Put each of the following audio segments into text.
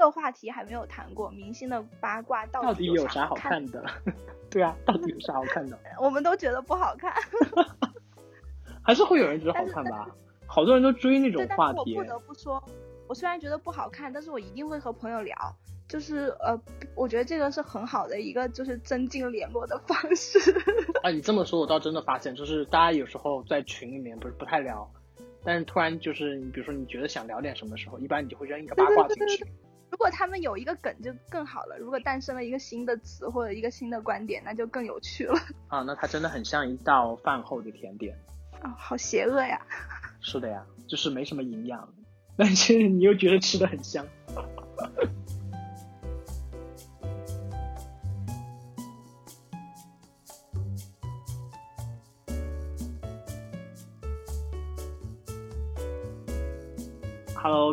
一个话题还没有谈过，明星的八卦到底有啥好看的？对啊，到底有啥好看的？我们都觉得不好看，还是会有人觉得好看吧？好多人都追那种话题。我不得不说，我虽然觉得不好看，但是我一定会和朋友聊。就是呃，我觉得这个是很好的一个，就是增进联络的方式。啊，你这么说，我倒真的发现，就是大家有时候在群里面不是不太聊，但是突然就是你比如说你觉得想聊点什么时候，一般你就会扔一个八卦进去。如果他们有一个梗就更好了，如果诞生了一个新的词或者一个新的观点，那就更有趣了。啊，那它真的很像一道饭后的甜点。啊，好邪恶呀！是的呀，就是没什么营养，但是你又觉得吃的很香。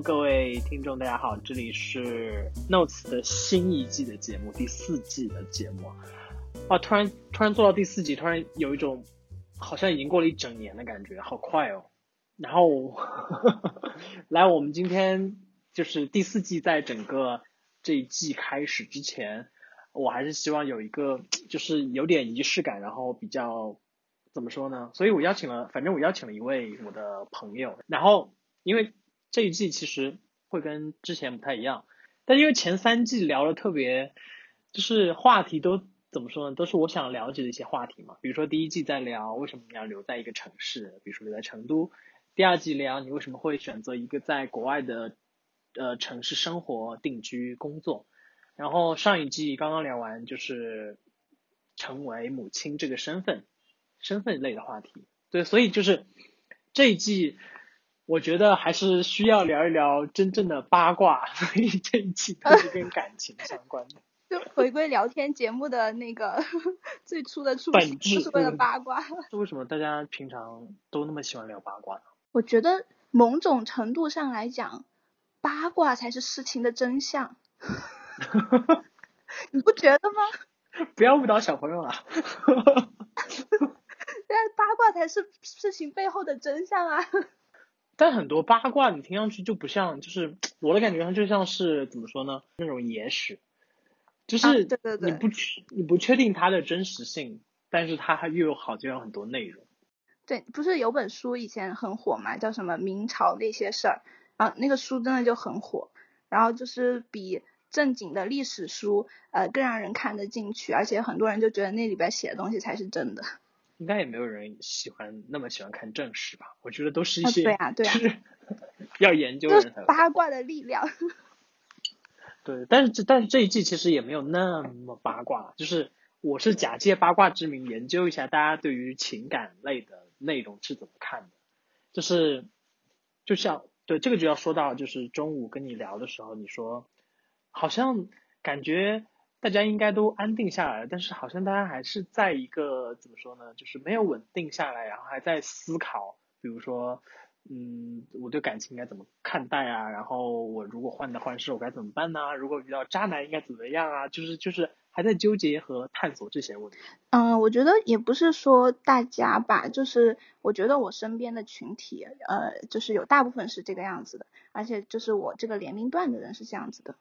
各位听众，大家好，这里是 Notes 的新一季的节目，第四季的节目。啊，突然突然做到第四季，突然有一种好像已经过了一整年的感觉，好快哦。然后 来，我们今天就是第四季，在整个这一季开始之前，我还是希望有一个就是有点仪式感，然后比较怎么说呢？所以我邀请了，反正我邀请了一位我的朋友，然后因为。这一季其实会跟之前不太一样，但因为前三季聊的特别，就是话题都怎么说呢？都是我想了解的一些话题嘛。比如说第一季在聊为什么你要留在一个城市，比如说留在成都；第二季聊你为什么会选择一个在国外的呃城市生活、定居、工作。然后上一季刚刚聊完就是成为母亲这个身份，身份类的话题。对，所以就是这一季。我觉得还是需要聊一聊真正的八卦，所以这一期都是跟感情相关的。就回归聊天节目的那个 最初的初本质，是为了八卦。为什么大家平常都那么喜欢聊八卦呢？我觉得某种程度上来讲，八卦才是事情的真相。你不觉得吗？不要误导小朋友啊！但八卦才是事情背后的真相啊！但很多八卦你听上去就不像，就是我的感觉，它就像是怎么说呢？那种野史，就是你不确你不确定它的真实性，但是它又有好就有很多内容。对，不是有本书以前很火嘛，叫什么明朝那些事儿啊？那个书真的就很火，然后就是比正经的历史书呃更让人看得进去，而且很多人就觉得那里边写的东西才是真的。应该也没有人喜欢那么喜欢看正史吧？我觉得都是一些对啊对啊，要研究人八卦的力量。对，但是这但是这一季其实也没有那么八卦，就是我是假借八卦之名研究一下大家对于情感类的内容是怎么看的，就是就像对这个就要说到，就是中午跟你聊的时候，你说好像感觉。大家应该都安定下来了，但是好像大家还是在一个怎么说呢，就是没有稳定下来，然后还在思考，比如说，嗯，我对感情应该怎么看待啊？然后我如果患得患失，我该怎么办呢？如果遇到渣男应该怎么样啊？就是就是还在纠结和探索这些问题。嗯，我觉得也不是说大家吧，就是我觉得我身边的群体，呃，就是有大部分是这个样子的，而且就是我这个年龄段的人是这样子的。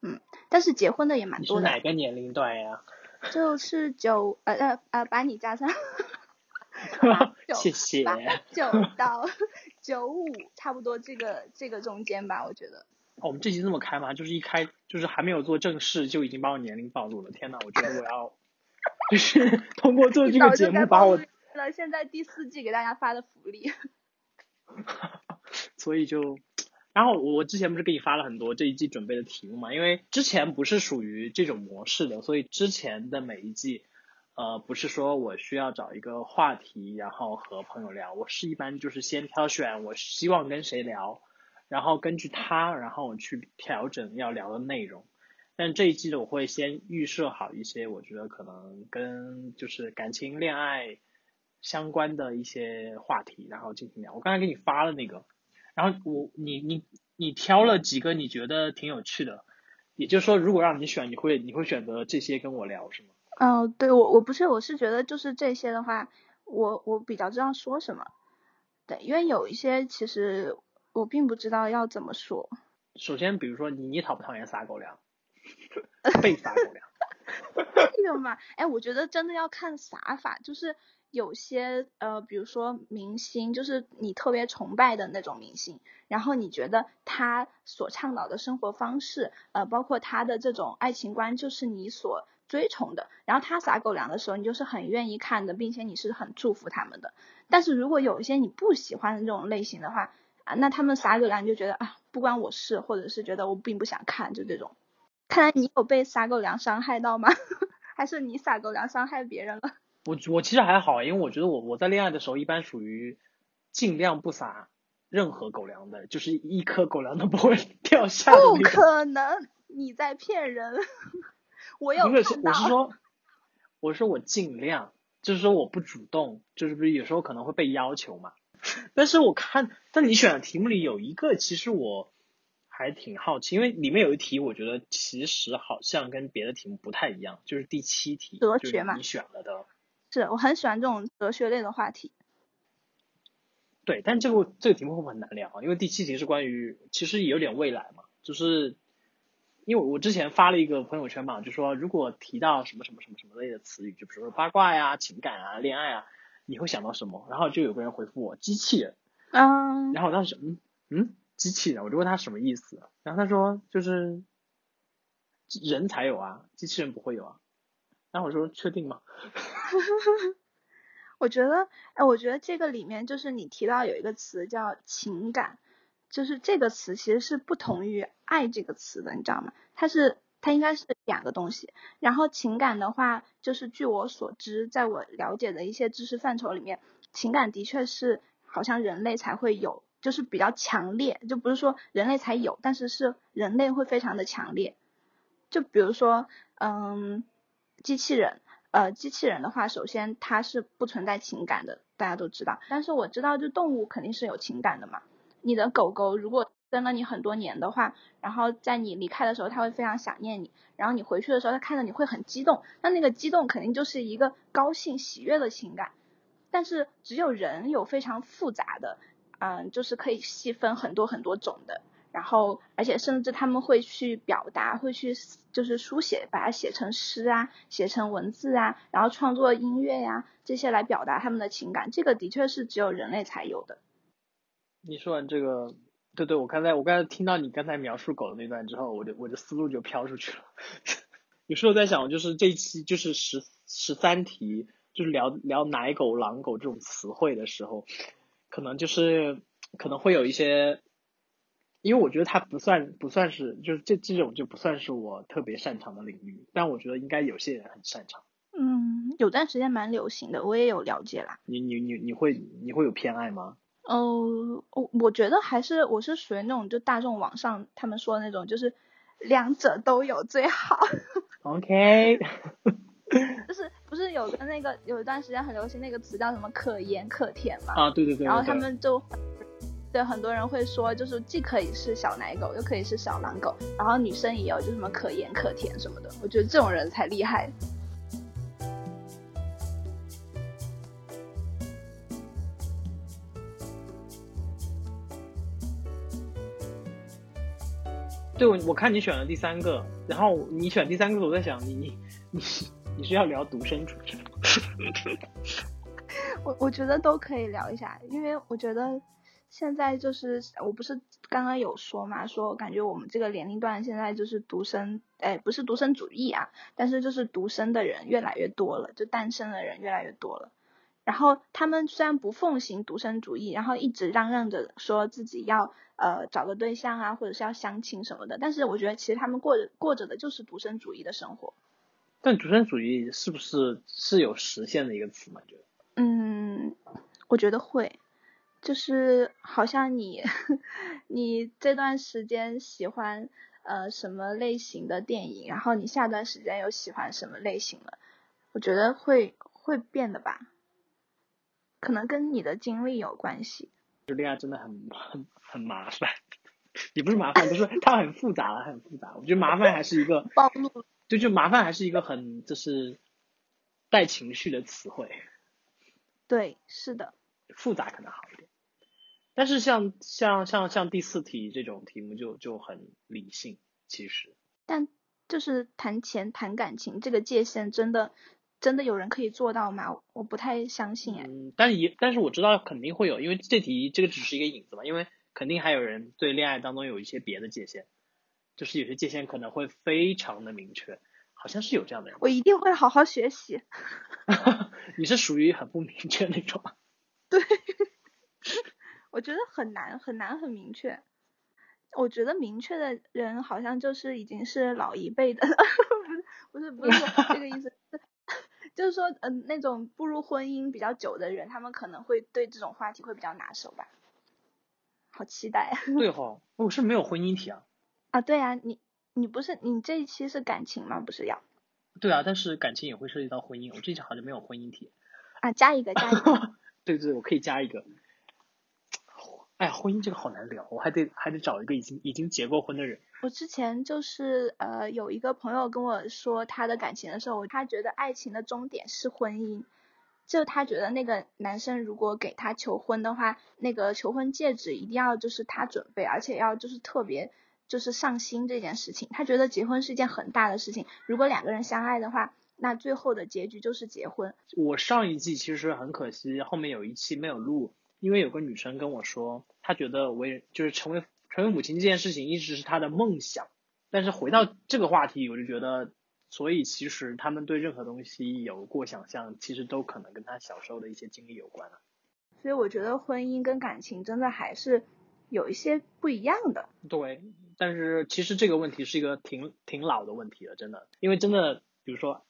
嗯，但是结婚的也蛮多的。哪个年龄段呀？就是九呃呃呃，把你加上。谢谢。九 到九五，差不多这个这个中间吧，我觉得。哦我们这期这么开吗？就是一开就是还没有做正事，就已经把我年龄暴露了。天呐，我觉得我要就是通过做这个节目把我。了，现在第四季给大家发的福利。所以就。然后我之前不是给你发了很多这一季准备的题目嘛？因为之前不是属于这种模式的，所以之前的每一季，呃，不是说我需要找一个话题，然后和朋友聊，我是一般就是先挑选我希望跟谁聊，然后根据他，然后我去调整要聊的内容。但这一季的我会先预设好一些，我觉得可能跟就是感情、恋爱相关的一些话题，然后进行聊。我刚才给你发了那个。然后我你你你挑了几个你觉得挺有趣的，也就是说，如果让你选，你会你会选择这些跟我聊是吗？嗯，对我我不是我是觉得就是这些的话，我我比较知道说什么，对，因为有一些其实我并不知道要怎么说。首先，比如说你你讨不讨厌撒狗粮？被撒狗粮？这个嘛，哎，我觉得真的要看撒法，就是有些呃，比如说明星，就是你特别崇拜的那种明星，然后你觉得他所倡导的生活方式，呃，包括他的这种爱情观，就是你所追崇的，然后他撒狗粮的时候，你就是很愿意看的，并且你是很祝福他们的。但是如果有一些你不喜欢的这种类型的话，啊，那他们撒狗粮就觉得啊，不关我事，或者是觉得我并不想看，就这种。看来你有被撒狗粮伤害到吗？还是你撒狗粮伤害别人了？我我其实还好，因为我觉得我我在恋爱的时候一般属于尽量不撒任何狗粮的，就是一颗狗粮都不会 掉下。不可能，你在骗人。我有不是，我是 说，我说我尽量，就是说我不主动，就是不是有时候可能会被要求嘛。但是我看但你选的题目里有一个，其实我。还挺好奇，因为里面有一题，我觉得其实好像跟别的题目不太一样，就是第七题，哲学嘛，你选了的。是我很喜欢这种哲学类的话题。对，但这个这个题目会不会很难聊啊？因为第七题是关于，其实也有点未来嘛，就是因为我之前发了一个朋友圈嘛，就说如果提到什么什么什么什么类的词语，就比如说八卦呀、情感啊、恋爱啊，你会想到什么？然后就有个人回复我机器人。嗯。然后我当时嗯嗯。机器人，我就问他什么意思，然后他说就是人才有啊，机器人不会有啊。然后我说确定吗？我觉得，哎，我觉得这个里面就是你提到有一个词叫情感，就是这个词其实是不同于爱这个词的，你知道吗？它是它应该是两个东西。然后情感的话，就是据我所知，在我了解的一些知识范畴里面，情感的确是好像人类才会有。就是比较强烈，就不是说人类才有，但是是人类会非常的强烈。就比如说，嗯，机器人，呃，机器人的话，首先它是不存在情感的，大家都知道。但是我知道，就动物肯定是有情感的嘛。你的狗狗如果跟了你很多年的话，然后在你离开的时候，它会非常想念你，然后你回去的时候，它看到你会很激动，那那个激动肯定就是一个高兴喜悦的情感。但是只有人有非常复杂的。嗯，就是可以细分很多很多种的，然后而且甚至他们会去表达，会去就是书写，把它写成诗啊，写成文字啊，然后创作音乐呀这些来表达他们的情感，这个的确是只有人类才有的。你说完这个，对对，我刚才我刚才听到你刚才描述狗的那段之后，我的我的思路就飘出去了。有时候在想，就是这一期就是十十三题，就是聊聊奶狗、狼狗这种词汇的时候。可能就是可能会有一些，因为我觉得它不算不算是，就是这这种就不算是我特别擅长的领域，但我觉得应该有些人很擅长。嗯，有段时间蛮流行的，我也有了解啦。你你你你会你会有偏爱吗？哦，我我觉得还是我是属于那种就大众网上他们说的那种，就是两者都有最好。OK。就是不是有个那个有一段时间很流行那个词叫什么可盐可甜嘛？啊，对对对。然后他们就对很多人会说，就是既可以是小奶狗，又可以是小狼狗，然后女生也有就什么可盐可甜什么的。我觉得这种人才厉害。对，我我看你选了第三个，然后你选第三个，我在想你你你。你是要聊独生主义？我我觉得都可以聊一下，因为我觉得现在就是我不是刚刚有说嘛，说我感觉我们这个年龄段现在就是独生，哎，不是独生主义啊，但是就是独生的人越来越多了，就单身的人越来越多了。然后他们虽然不奉行独生主义，然后一直嚷嚷着说自己要呃找个对象啊，或者是要相亲什么的，但是我觉得其实他们过着过着的就是独生主义的生活。但独生主义是不是是有实现的一个词吗？觉得？嗯，我觉得会，就是好像你 你这段时间喜欢呃什么类型的电影，然后你下段时间又喜欢什么类型了，我觉得会会变的吧，可能跟你的经历有关系。就恋爱真的很很很麻烦，也不是麻烦，就是它很复杂，很复杂。我觉得麻烦还是一个 暴露。就就麻烦还是一个很就是带情绪的词汇。对，是的。复杂可能好一点。但是像像像像第四题这种题目就就很理性，其实。但就是谈钱谈感情这个界限真的真的有人可以做到吗？我不太相信哎。嗯，但是也但是我知道肯定会有，因为这题这个只是一个引子嘛，因为肯定还有人对恋爱当中有一些别的界限，就是有些界限可能会非常的明确，好像是有这样的人。我一定会好好学习。你是属于很不明确那种。对。我觉得很难很难很明确，我觉得明确的人好像就是已经是老一辈的，不是不是这个意思，就是说嗯那种步入婚姻比较久的人，他们可能会对这种话题会比较拿手吧。好期待。对 哈，我是没有婚姻题啊。啊对啊，你你不是你这一期是感情吗？不是要？对啊，但是感情也会涉及到婚姻，我这一期好像没有婚姻题。啊，加一个加一个。对对，我可以加一个。哎呀，婚姻这个好难聊，我还得还得找一个已经已经结过婚的人。我之前就是呃有一个朋友跟我说他的感情的时候，他觉得爱情的终点是婚姻，就他觉得那个男生如果给他求婚的话，那个求婚戒指一定要就是他准备，而且要就是特别就是上心这件事情。他觉得结婚是一件很大的事情，如果两个人相爱的话，那最后的结局就是结婚。我上一季其实很可惜，后面有一期没有录。因为有个女生跟我说，她觉得为就是成为成为母亲这件事情一直是她的梦想，但是回到这个话题，我就觉得，所以其实他们对任何东西有过想象，其实都可能跟他小时候的一些经历有关啊。所以我觉得婚姻跟感情真的还是有一些不一样的。对，但是其实这个问题是一个挺挺老的问题了，真的，因为真的，比如说，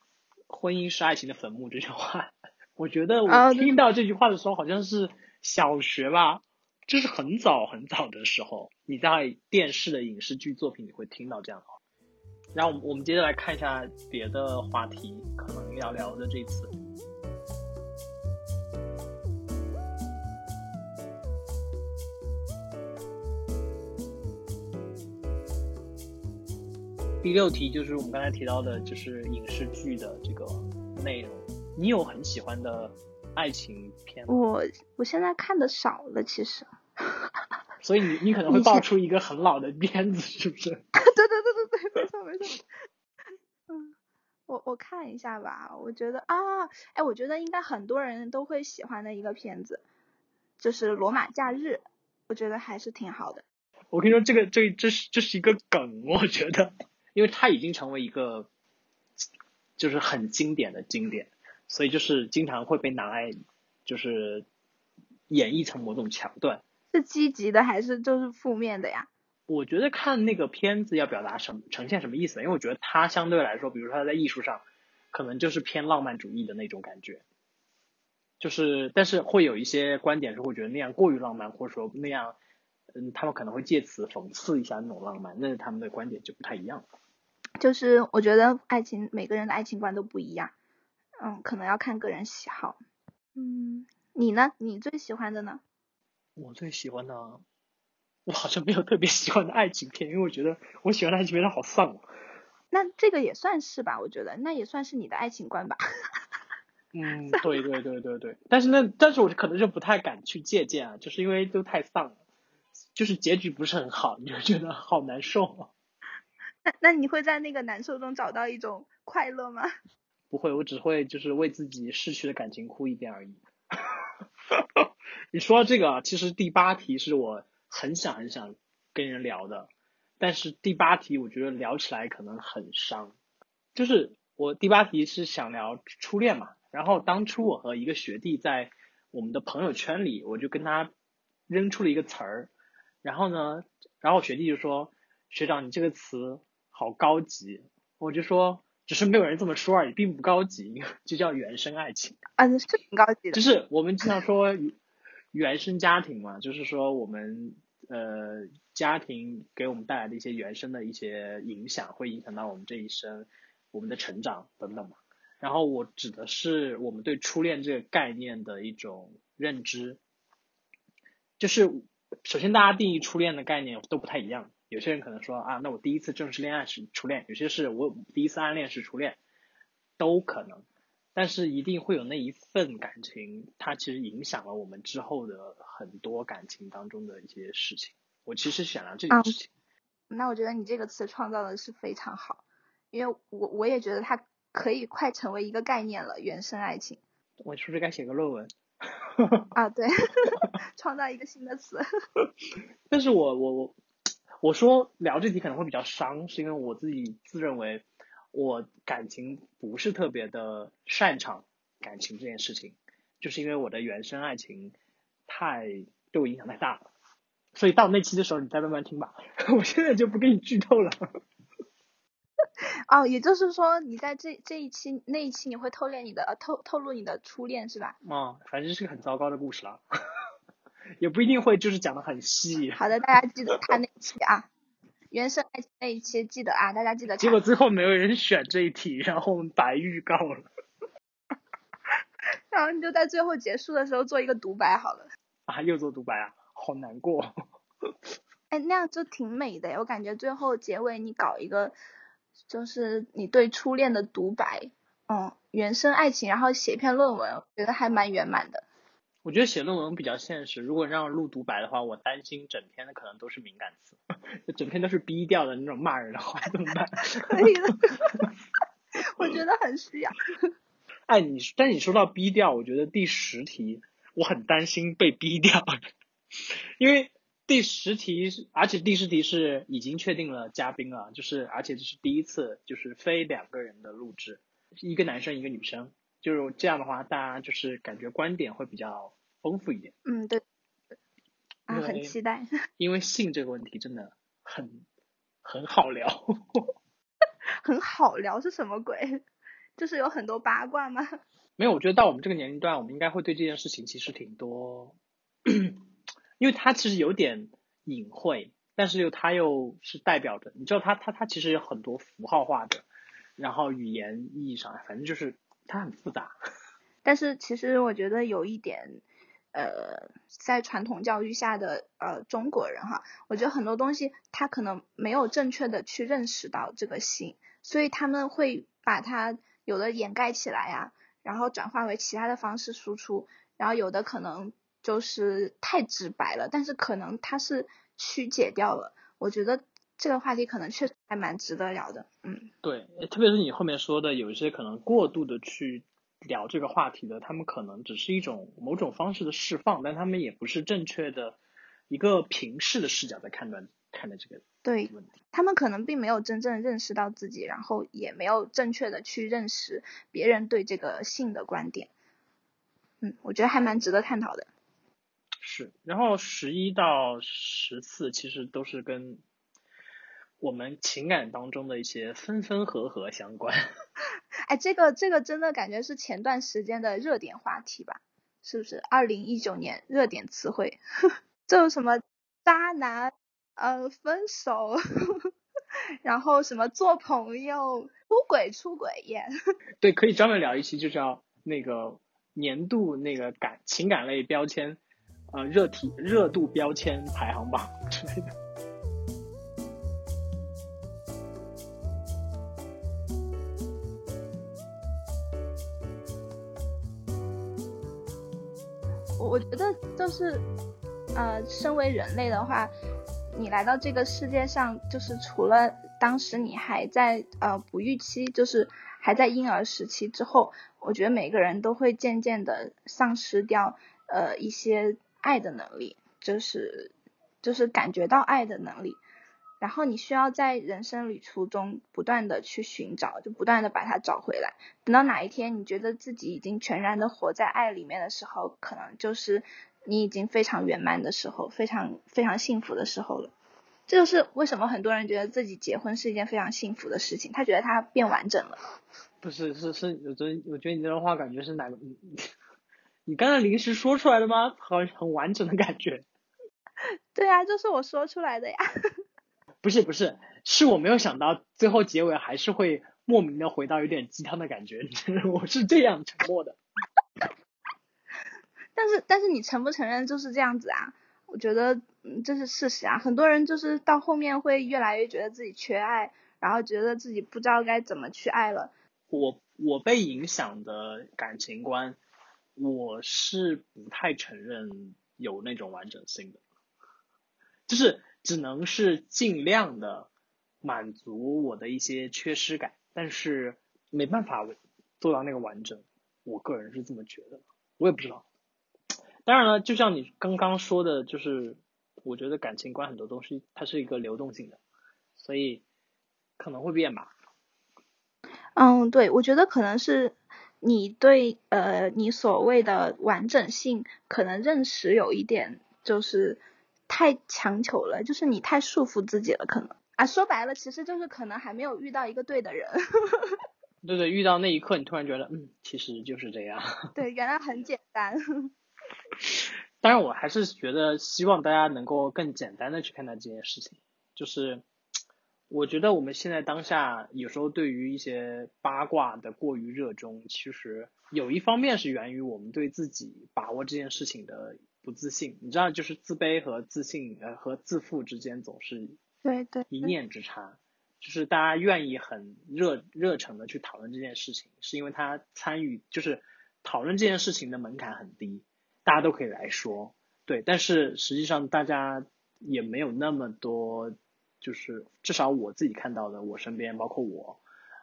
婚姻是爱情的坟墓这句话，我觉得我听到这句话的时候好像是。小学吧，就是很早很早的时候，你在电视的影视剧作品里会听到这样的话。然后我们我们接着来看一下别的话题，可能要聊的这次。第六题就是我们刚才提到的，就是影视剧的这个内容，你有很喜欢的？爱情片，我我现在看的少了，其实。所以你你可能会爆出一个很老的片子，是不是？对对对对对，没错没错。嗯，我我看一下吧，我觉得啊，哎，我觉得应该很多人都会喜欢的一个片子，就是《罗马假日》，我觉得还是挺好的。我跟你说，这个这这是这是一个梗，我觉得，因为它已经成为一个，就是很经典的经典。所以就是经常会被拿来，就是演绎成某种桥段。是积极的还是就是负面的呀？我觉得看那个片子要表达什么，呈现什么意思？因为我觉得它相对来说，比如说它在艺术上，可能就是偏浪漫主义的那种感觉。就是，但是会有一些观点是会觉得那样过于浪漫，或者说那样，嗯，他们可能会借此讽刺一下那种浪漫，那他们的观点就不太一样。就是我觉得爱情，每个人的爱情观都不一样。嗯，可能要看个人喜好。嗯，你呢？你最喜欢的呢？我最喜欢的，我好像没有特别喜欢的爱情片，因为我觉得我喜欢的爱情片它好丧哦。那这个也算是吧，我觉得那也算是你的爱情观吧。嗯，对对对对对。但是那，但是我可能就不太敢去借鉴啊，就是因为都太丧了，就是结局不是很好，你就觉得好难受。啊 那那你会在那个难受中找到一种快乐吗？不会，我只会就是为自己逝去的感情哭一遍而已。你说到这个啊，其实第八题是我很想很想跟人聊的，但是第八题我觉得聊起来可能很伤。就是我第八题是想聊初恋嘛，然后当初我和一个学弟在我们的朋友圈里，我就跟他扔出了一个词儿，然后呢，然后学弟就说：“学长，你这个词好高级。”我就说。只是没有人这么说而已，并不高级，就叫原生爱情。啊，是挺高级的。就是我们经常说原生家庭嘛，就是说我们呃家庭给我们带来的一些原生的一些影响，会影响到我们这一生，我们的成长等等嘛。然后我指的是我们对初恋这个概念的一种认知，就是首先大家定义初恋的概念都不太一样。有些人可能说啊，那我第一次正式恋爱是初恋，有些是我第一次暗恋是初恋，都可能。但是一定会有那一份感情，它其实影响了我们之后的很多感情当中的一些事情。我其实想聊这件事情。那我觉得你这个词创造的是非常好，因为我我也觉得它可以快成为一个概念了，原生爱情。我是不是该写个论文？啊，对，创造一个新的词。但是我我我我说聊这题可能会比较伤，是因为我自己自认为我感情不是特别的擅长感情这件事情，就是因为我的原生爱情太对我影响太大了。所以到那期的时候你再慢慢听吧，我现在就不给你剧透了。哦，也就是说你在这这一期那一期你会透露你的呃透透露你的初恋是吧？啊，反正是个很糟糕的故事了，也不一定会就是讲的很细。好的，大家记得看那期啊，原生爱情那一期记得啊，大家记得。结果最后没有人选这一题，然后我们白预告了。然后你就在最后结束的时候做一个独白好了。啊，又做独白啊，好难过。哎，那样就挺美的，我感觉最后结尾你搞一个。就是你对初恋的独白，嗯，原生爱情，然后写一篇论文，我觉得还蛮圆满的。我觉得写论文比较现实，如果让录独白的话，我担心整篇的可能都是敏感词，整篇都是逼掉的那种骂人的话，怎么办？可以的，我觉得很需要。哎，你但你说到逼掉，我觉得第十题我很担心被逼掉，因为。第十题是，而且第十题是已经确定了嘉宾了，就是而且这是第一次，就是非两个人的录制，一个男生一个女生，就是这样的话，大家就是感觉观点会比较丰富一点。嗯，对。啊，很期待。因为性这个问题真的很很好聊。很好聊是什么鬼？就是有很多八卦吗？没有，我觉得到我们这个年龄段，我们应该会对这件事情其实挺多。因为它其实有点隐晦，但是又它又是代表着，你知道它它它其实有很多符号化的，然后语言意义上，反正就是它很复杂。但是其实我觉得有一点，呃，在传统教育下的呃中国人哈，我觉得很多东西他可能没有正确的去认识到这个性，所以他们会把它有的掩盖起来呀，然后转化为其他的方式输出，然后有的可能。就是太直白了，但是可能它是曲解掉了。我觉得这个话题可能确实还蛮值得聊的。嗯，对，特别是你后面说的，有一些可能过度的去聊这个话题的，他们可能只是一种某种方式的释放，但他们也不是正确的一个平视的视角在判断看待这个对问题。他们可能并没有真正认识到自己，然后也没有正确的去认识别人对这个性的观点。嗯，我觉得还蛮值得探讨的。是，然后十一到十四其实都是跟我们情感当中的一些分分合合相关。哎，这个这个真的感觉是前段时间的热点话题吧？是不是？二零一九年热点词汇，就什么渣男，呃，分手，然后什么做朋友，出轨出轨耶。对，可以专门聊一期，就叫那个年度那个感情感类标签。呃，热体热度标签排行榜之类的。我觉得就是，呃，身为人类的话，你来到这个世界上，就是除了当时你还在呃哺育期，就是还在婴儿时期之后，我觉得每个人都会渐渐的丧失掉呃一些。爱的能力，就是就是感觉到爱的能力，然后你需要在人生旅途中不断的去寻找，就不断的把它找回来。等到哪一天你觉得自己已经全然的活在爱里面的时候，可能就是你已经非常圆满的时候，非常非常幸福的时候了。这就是为什么很多人觉得自己结婚是一件非常幸福的事情，他觉得他变完整了。不是，是是，我觉得我觉得你这段话感觉是哪个？你刚才临时说出来的吗？好，很完整的感觉。对啊，就是我说出来的呀。不是不是，是我没有想到最后结尾还是会莫名的回到有点鸡汤的感觉。我是这样沉默的。但是但是你承不承认就是这样子啊？我觉得这是事实啊。很多人就是到后面会越来越觉得自己缺爱，然后觉得自己不知道该怎么去爱了。我我被影响的感情观，我是不太承认有那种完整性的，就是只能是尽量的满足我的一些缺失感，但是没办法做到那个完整。我个人是这么觉得，我也不知道。当然了，就像你刚刚说的，就是我觉得感情观很多东西它是一个流动性的，所以可能会变吧。嗯，对，我觉得可能是你对呃你所谓的完整性可能认识有一点就是太强求了，就是你太束缚自己了，可能啊说白了其实就是可能还没有遇到一个对的人。对对，遇到那一刻你突然觉得嗯其实就是这样。对，原来很简单。当然我还是觉得希望大家能够更简单的去看待这件事情，就是。我觉得我们现在当下有时候对于一些八卦的过于热衷，其实有一方面是源于我们对自己把握这件事情的不自信。你知道，就是自卑和自信呃和自负之间总是对对一念之差。就是大家愿意很热热诚的去讨论这件事情，是因为他参与就是讨论这件事情的门槛很低，大家都可以来说对。但是实际上大家也没有那么多。就是至少我自己看到的，我身边包括我，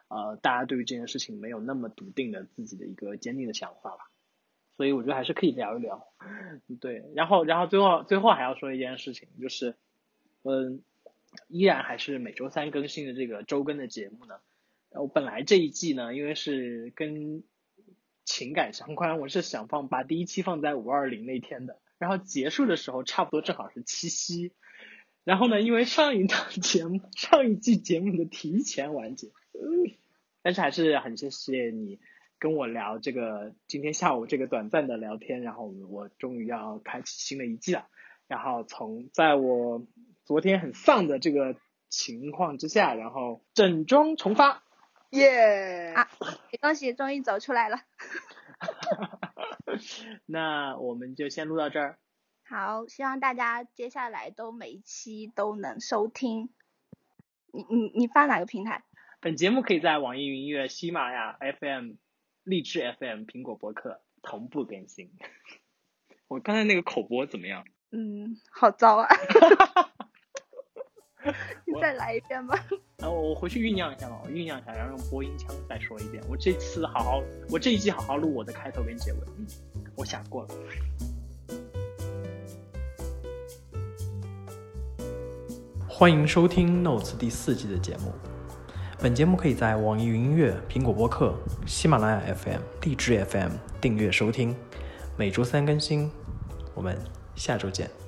呃，大家对于这件事情没有那么笃定的自己的一个坚定的想法吧，所以我觉得还是可以聊一聊，对，然后然后最后最后还要说一件事情，就是，嗯，依然还是每周三更新的这个周更的节目呢，我本来这一季呢，因为是跟情感相关，我是想放把第一期放在五二零那天的，然后结束的时候差不多正好是七夕。然后呢？因为上一档 节目、上一季节目的提前完结，但是还是很谢谢你跟我聊这个今天下午这个短暂的聊天。然后我终于要开启新的一季了。然后从在我昨天很丧的这个情况之下，然后整装重发，耶！啊，恭喜，终于走出来了。那我们就先录到这儿。好，希望大家接下来都每一期都能收听。你你你发哪个平台？本节目可以在网易云音乐、喜马拉雅 FM、荔枝 FM、苹果博客同步更新。我刚才那个口播怎么样？嗯，好糟啊！你再来一遍吧。然后我回去酝酿一下吧，我酝酿一下，然后用播音腔再说一遍。我这次好好，我这一季好好录我的开头跟结尾。嗯，我想过了。欢迎收听《Notes》第四季的节目。本节目可以在网易云音乐、苹果播客、喜马拉雅 FM、荔枝 FM 订阅收听，每周三更新。我们下周见。